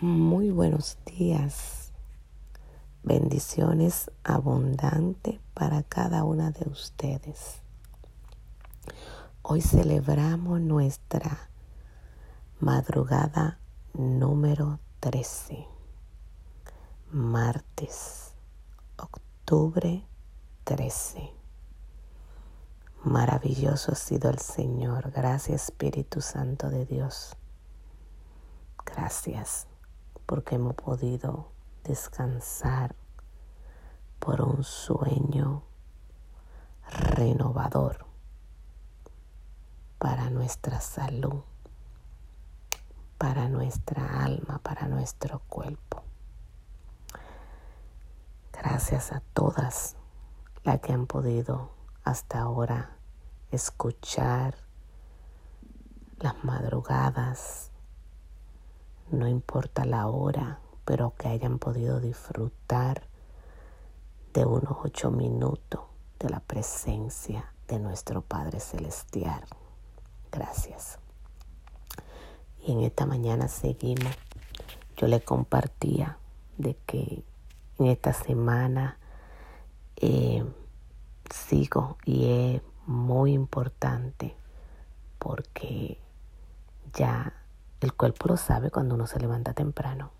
Muy buenos días. Bendiciones abundantes para cada una de ustedes. Hoy celebramos nuestra madrugada número 13, martes, octubre 13. Maravilloso ha sido el Señor. Gracias Espíritu Santo de Dios. Gracias porque hemos podido descansar por un sueño renovador para nuestra salud, para nuestra alma, para nuestro cuerpo. Gracias a todas las que han podido hasta ahora escuchar las madrugadas no importa la hora, pero que hayan podido disfrutar de unos ocho minutos de la presencia de nuestro Padre Celestial. Gracias. Y en esta mañana seguimos. Yo le compartía de que en esta semana eh, sigo y es muy importante porque ya el cuerpo lo sabe cuando uno se levanta temprano.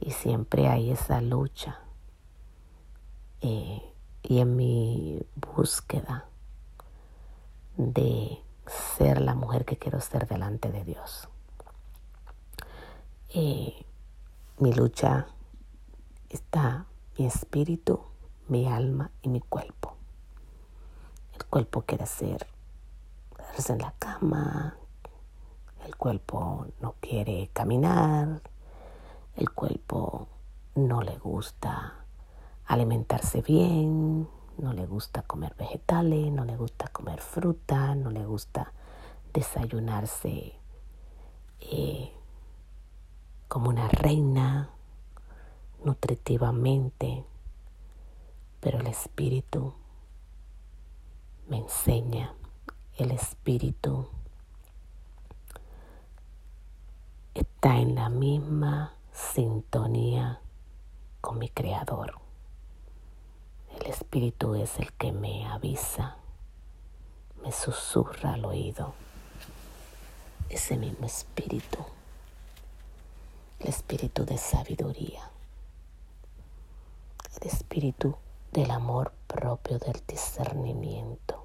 Y siempre hay esa lucha. Eh, y en mi búsqueda de ser la mujer que quiero ser delante de Dios. Eh, mi lucha está mi espíritu, mi alma y mi cuerpo. El cuerpo quiere ser en la cama, el cuerpo no quiere caminar, el cuerpo no le gusta alimentarse bien, no le gusta comer vegetales, no le gusta comer fruta, no le gusta desayunarse eh, como una reina, nutritivamente, pero el espíritu me enseña, el espíritu está en la misma sintonía con mi creador. El espíritu es el que me avisa, me susurra al oído. Ese mismo espíritu, el espíritu de sabiduría, el espíritu del amor propio del discernimiento,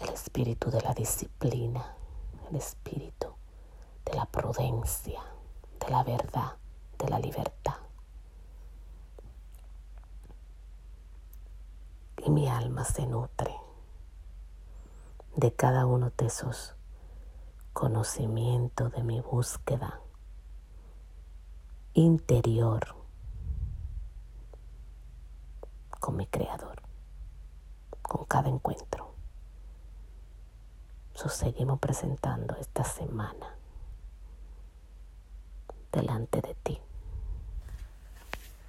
el espíritu de la disciplina, el espíritu de la prudencia, de la verdad, de la libertad. Y mi alma se nutre de cada uno de esos conocimientos de mi búsqueda interior con mi creador, con cada encuentro seguimos presentando esta semana delante de ti,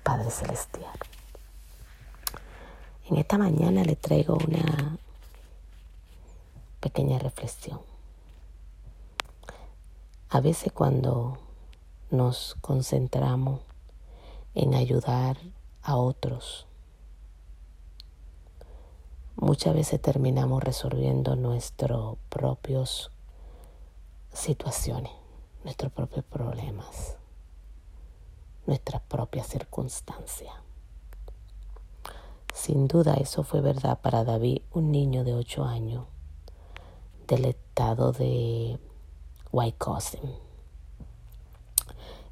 Padre Celestial. En esta mañana le traigo una pequeña reflexión. A veces cuando nos concentramos en ayudar a otros, muchas veces terminamos resolviendo nuestros propios situaciones, nuestros propios problemas, nuestras propias circunstancias. Sin duda eso fue verdad para David, un niño de ocho años del estado de Wisconsin.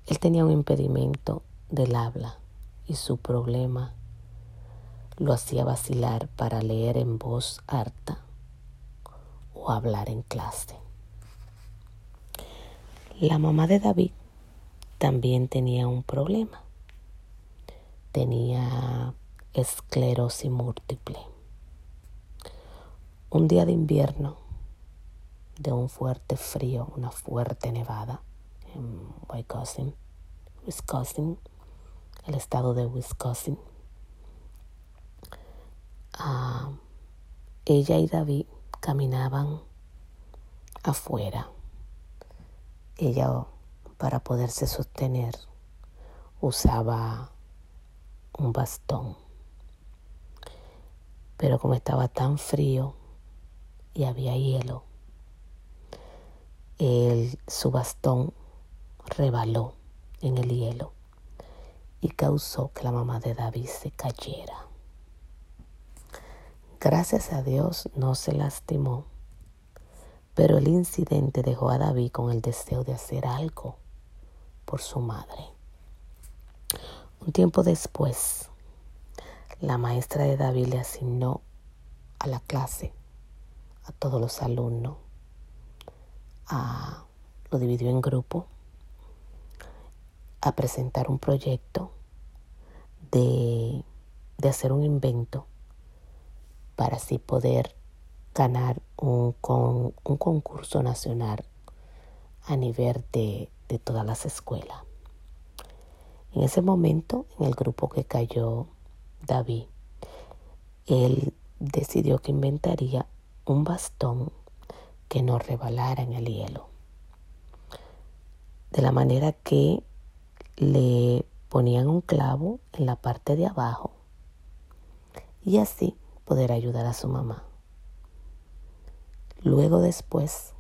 Él tenía un impedimento del habla y su problema lo hacía vacilar para leer en voz alta o hablar en clase. La mamá de David también tenía un problema. Tenía esclerosis múltiple. Un día de invierno, de un fuerte frío, una fuerte nevada en Wisconsin, Wisconsin, el estado de Wisconsin, ella y David caminaban afuera ella para poderse sostener usaba un bastón. Pero como estaba tan frío y había hielo, el, su bastón rebaló en el hielo y causó que la mamá de David se cayera. Gracias a Dios no se lastimó, pero el incidente dejó a David con el deseo de hacer algo por su madre. Un tiempo después, la maestra de David le asignó a la clase, a todos los alumnos, a, lo dividió en grupo, a presentar un proyecto de, de hacer un invento para así poder ganar un, con, un concurso nacional a nivel de, de todas las escuelas. En ese momento, en el grupo que cayó David, él decidió que inventaría un bastón que no rebalara en el hielo. De la manera que le ponían un clavo en la parte de abajo y así poder ayudar a su mamá. Luego después,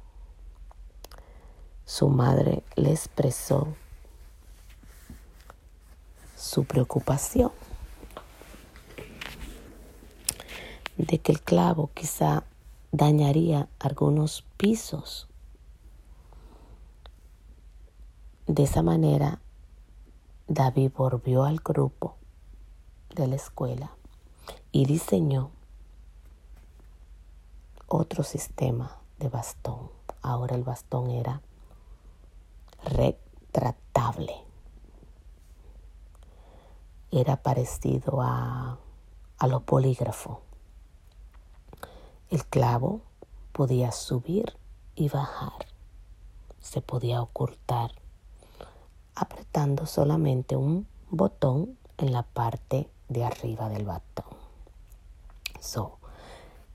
su madre le expresó su preocupación de que el clavo quizá dañaría algunos pisos. De esa manera, David volvió al grupo de la escuela y diseñó otro sistema de bastón. Ahora el bastón era retratable. Era parecido a, a los polígrafos. El clavo podía subir y bajar. Se podía ocultar apretando solamente un botón en la parte de arriba del bastón. So,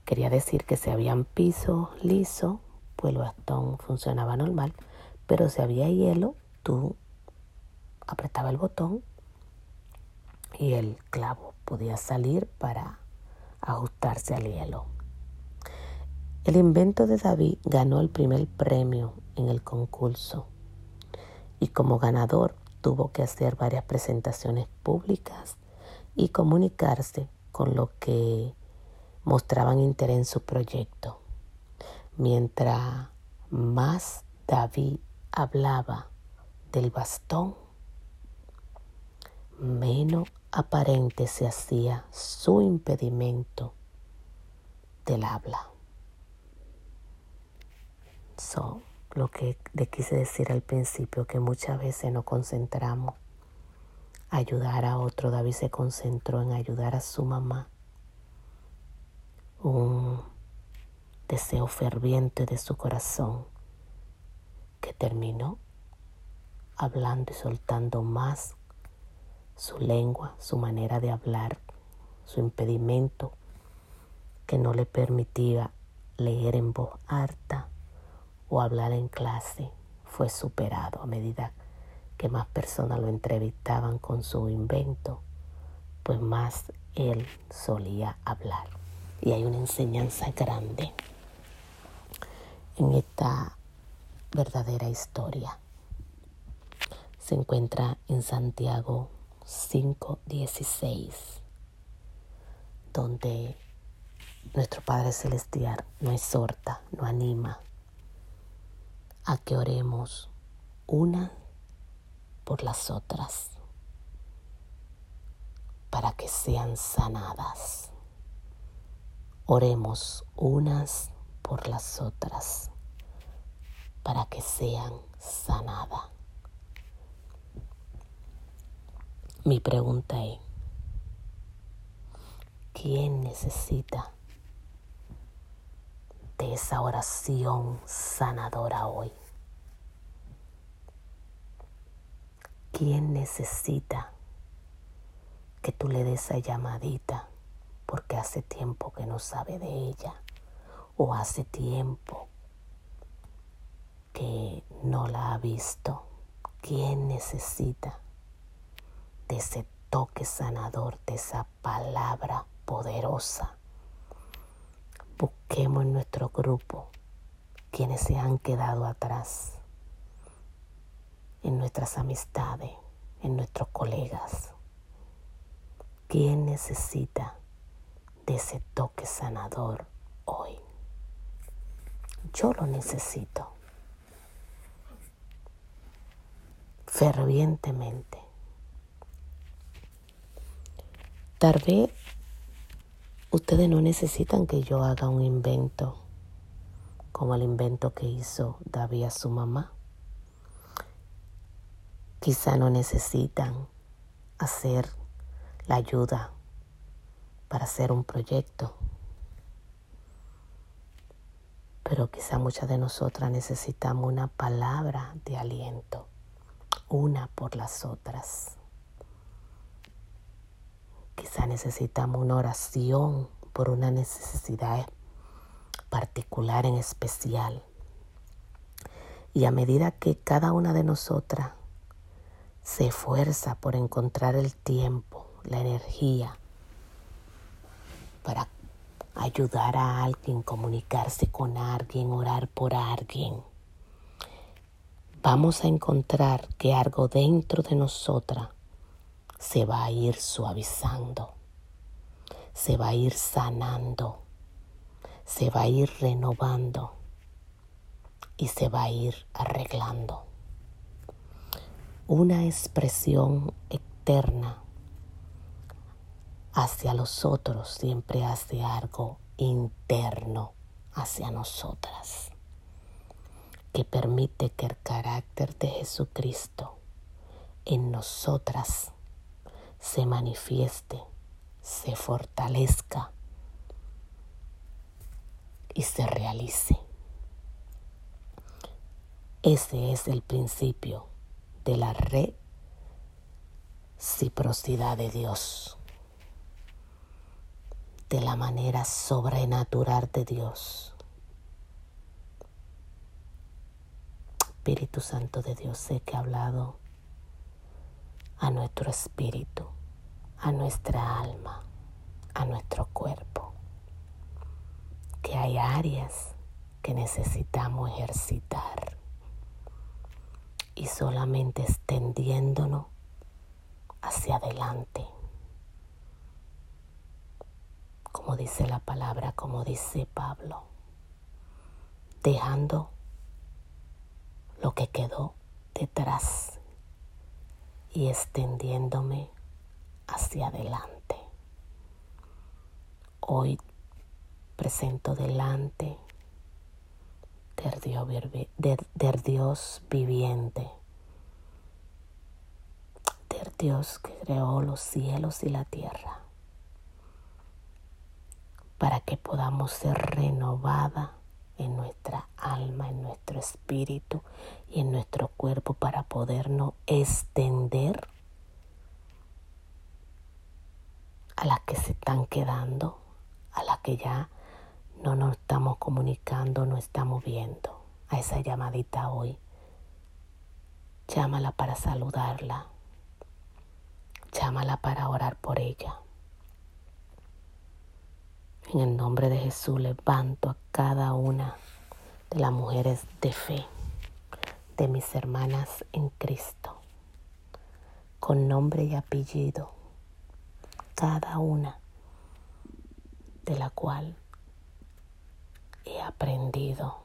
Quería decir que si había piso liso, pues el bastón funcionaba normal, pero si había hielo, tú apretaba el botón y el clavo podía salir para ajustarse al hielo. El invento de David ganó el primer premio en el concurso y como ganador tuvo que hacer varias presentaciones públicas y comunicarse con lo que mostraban interés en su proyecto. Mientras más David hablaba del bastón, menos aparente se hacía su impedimento del habla. So, lo que le quise decir al principio, que muchas veces nos concentramos ayudar a otro. David se concentró en ayudar a su mamá un deseo ferviente de su corazón que terminó hablando y soltando más su lengua, su manera de hablar, su impedimento que no le permitía leer en voz alta o hablar en clase fue superado a medida que más personas lo entrevistaban con su invento, pues más él solía hablar. Y hay una enseñanza grande en esta verdadera historia. Se encuentra en Santiago 5:16, donde nuestro Padre Celestial nos exhorta, nos anima a que oremos una por las otras para que sean sanadas. Oremos unas por las otras para que sean sanadas. Mi pregunta es, ¿quién necesita de esa oración sanadora hoy? ¿Quién necesita que tú le des esa llamadita? Porque hace tiempo que no sabe de ella o hace tiempo que no la ha visto? ¿Quién necesita de ese toque sanador, de esa palabra poderosa? Busquemos en nuestro grupo quienes se han quedado atrás, en nuestras amistades, en nuestros colegas. ¿Quién necesita de ese toque sanador hoy? Yo lo necesito. Fervientemente. Tal vez ustedes no necesitan que yo haga un invento como el invento que hizo David a su mamá. Quizá no necesitan hacer la ayuda para hacer un proyecto. Pero quizá muchas de nosotras necesitamos una palabra de aliento, una por las otras. Quizá necesitamos una oración por una necesidad particular en especial. Y a medida que cada una de nosotras se esfuerza por encontrar el tiempo, la energía, para ayudar a alguien, comunicarse con alguien, orar por alguien, vamos a encontrar que algo dentro de nosotras se va a ir suavizando, se va a ir sanando, se va a ir renovando y se va a ir arreglando. Una expresión eterna hacia los otros siempre hace algo interno hacia nosotras, que permite que el carácter de Jesucristo en nosotras se manifieste, se fortalezca y se realice. Ese es el principio de la reciprocidad de Dios, de la manera sobrenatural de Dios. Espíritu Santo de Dios, sé que ha hablado a nuestro espíritu, a nuestra alma, a nuestro cuerpo que hay áreas que necesitamos ejercitar y solamente extendiéndonos hacia adelante. Como dice la palabra, como dice Pablo, dejando lo que quedó detrás y extendiéndome hacia adelante. Hoy presento delante del Dios, viviente, del Dios que creó los cielos y la tierra, para que podamos ser renovada en nuestra alma, en nuestro espíritu y en nuestro cuerpo para podernos extender a las que se están quedando, a las que ya no nos estamos comunicando, no estamos viendo a esa llamadita hoy. Llámala para saludarla. Llámala para orar por ella. En el nombre de Jesús levanto a cada una de las mujeres de fe, de mis hermanas en Cristo, con nombre y apellido, cada una de la cual he aprendido,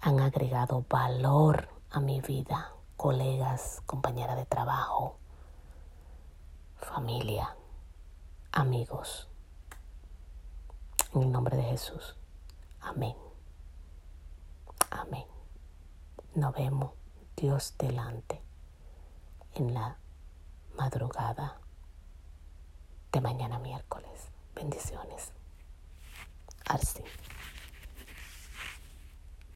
han agregado valor a mi vida, colegas, compañeras de trabajo, familia, amigos. En el nombre de Jesús. Amén. Amén. Nos vemos Dios delante en la madrugada de mañana miércoles. Bendiciones. Arce.